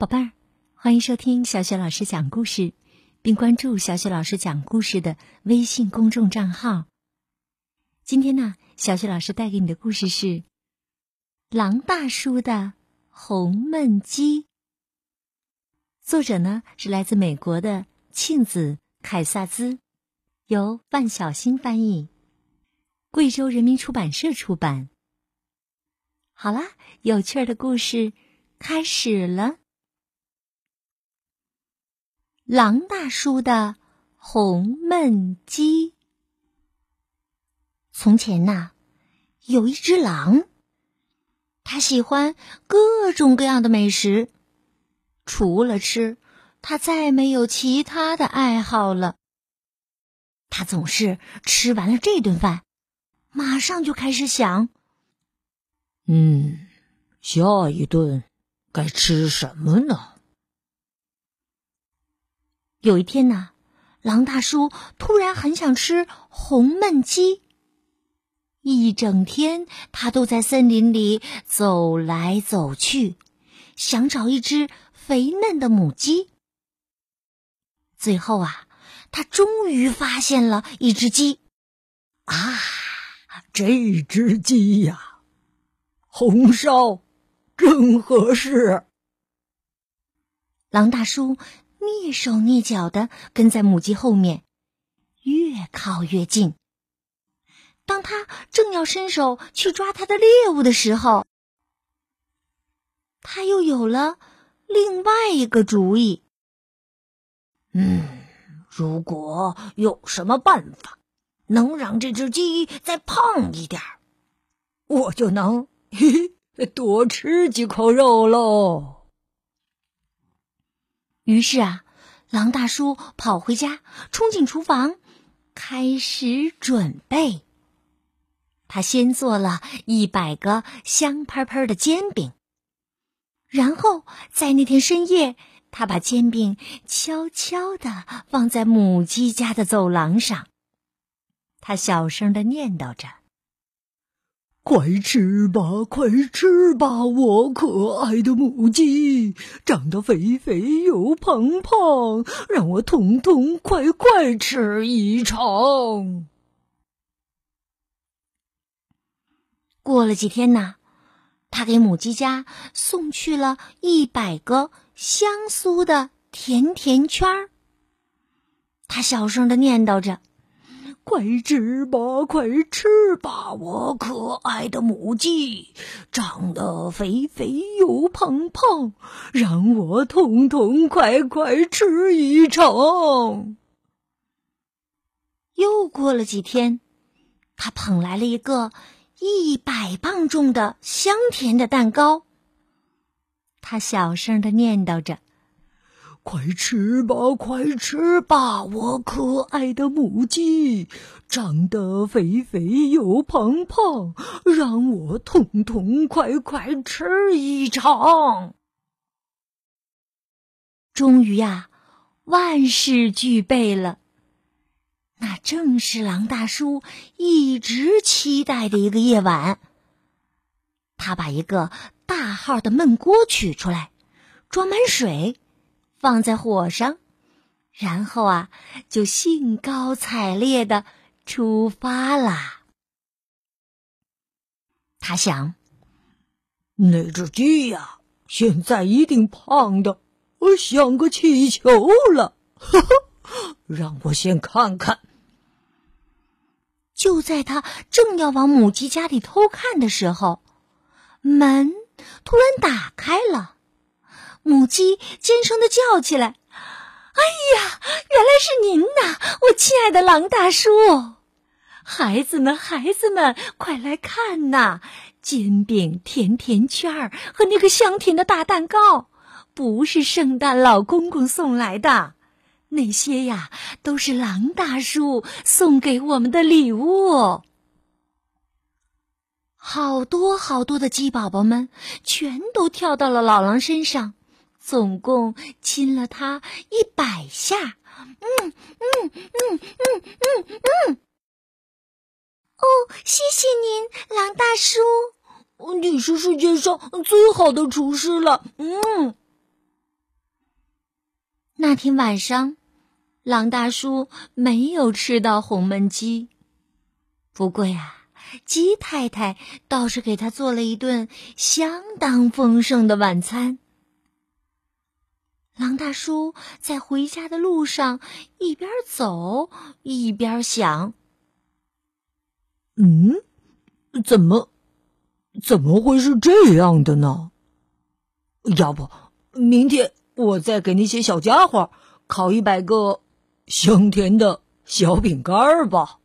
宝贝儿，欢迎收听小雪老师讲故事，并关注小雪老师讲故事的微信公众账号。今天呢，小雪老师带给你的故事是《狼大叔的红焖鸡》。作者呢是来自美国的庆子凯萨兹，由万小新翻译，贵州人民出版社出版。好啦，有趣儿的故事开始了。狼大叔的红焖鸡。从前呐，有一只狼，它喜欢各种各样的美食，除了吃，它再没有其他的爱好了。它总是吃完了这顿饭，马上就开始想：嗯，下一顿该吃什么呢？有一天呢，狼大叔突然很想吃红焖鸡。一整天，他都在森林里走来走去，想找一只肥嫩的母鸡。最后啊，他终于发现了一只鸡。啊，这只鸡呀，红烧正合适。狼大叔。蹑手蹑脚的跟在母鸡后面，越靠越近。当他正要伸手去抓他的猎物的时候，他又有了另外一个主意。嗯，如果有什么办法能让这只鸡再胖一点儿我就能嘿嘿 多吃几口肉喽。于是啊，狼大叔跑回家，冲进厨房，开始准备。他先做了一百个香喷喷的煎饼，然后在那天深夜，他把煎饼悄悄地放在母鸡家的走廊上。他小声的念叨着。快吃吧，快吃吧，我可爱的母鸡，长得肥肥又胖胖，让我痛痛快快吃一场。过了几天呢，他给母鸡家送去了一百个香酥的甜甜圈儿。他小声的念叨着。快吃吧，快吃吧，我可爱的母鸡，长得肥肥又胖胖，让我痛痛快快吃一场。又过了几天，他捧来了一个一百磅重的香甜的蛋糕。他小声的念叨着。快吃吧，快吃吧，我可爱的母鸡，长得肥肥又胖胖，让我痛痛快快吃一场。终于呀，万事俱备了。那正是狼大叔一直期待的一个夜晚。他把一个大号的焖锅取出来，装满水。放在火上，然后啊，就兴高采烈的出发啦。他想，那只鸡呀，现在一定胖的，我像个气球了。呵呵，让我先看看。就在他正要往母鸡家里偷看的时候，门突然打开了。母鸡尖声的叫起来：“哎呀，原来是您呐，我亲爱的狼大叔！孩子们，孩子们，快来看呐！煎饼、甜甜圈和那个香甜的大蛋糕，不是圣诞老公公送来的，那些呀，都是狼大叔送给我们的礼物。好多好多的鸡宝宝们，全都跳到了老狼身上。”总共亲了他一百下，嗯嗯嗯嗯嗯嗯。哦，谢谢您，狼大叔，你是世界上最好的厨师了。嗯，那天晚上，狼大叔没有吃到红焖鸡。不过呀，鸡太太倒是给他做了一顿相当丰盛的晚餐。狼大叔在回家的路上一边走一边想：“嗯，怎么，怎么会是这样的呢？要不明天我再给那些小家伙烤一百个香甜的小饼干吧。”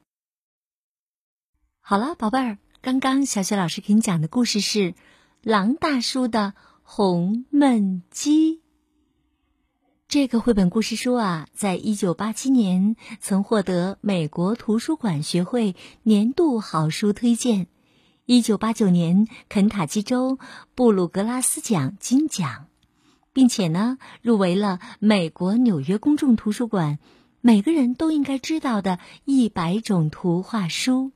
好了，宝贝儿，刚刚小雪老师给你讲的故事是《狼大叔的红焖鸡》。这个绘本故事书啊，在一九八七年曾获得美国图书馆学会年度好书推荐，一九八九年肯塔基州布鲁格拉斯奖金奖，并且呢入围了美国纽约公众图书馆每个人都应该知道的一百种图画书。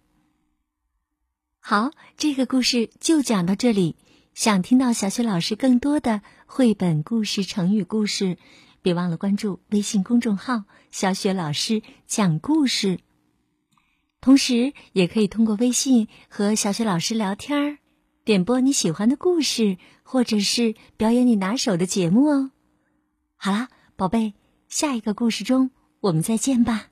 好，这个故事就讲到这里。想听到小雪老师更多的绘本故事、成语故事。别忘了关注微信公众号“小雪老师讲故事”，同时也可以通过微信和小雪老师聊天儿，点播你喜欢的故事，或者是表演你拿手的节目哦。好啦，宝贝，下一个故事中我们再见吧。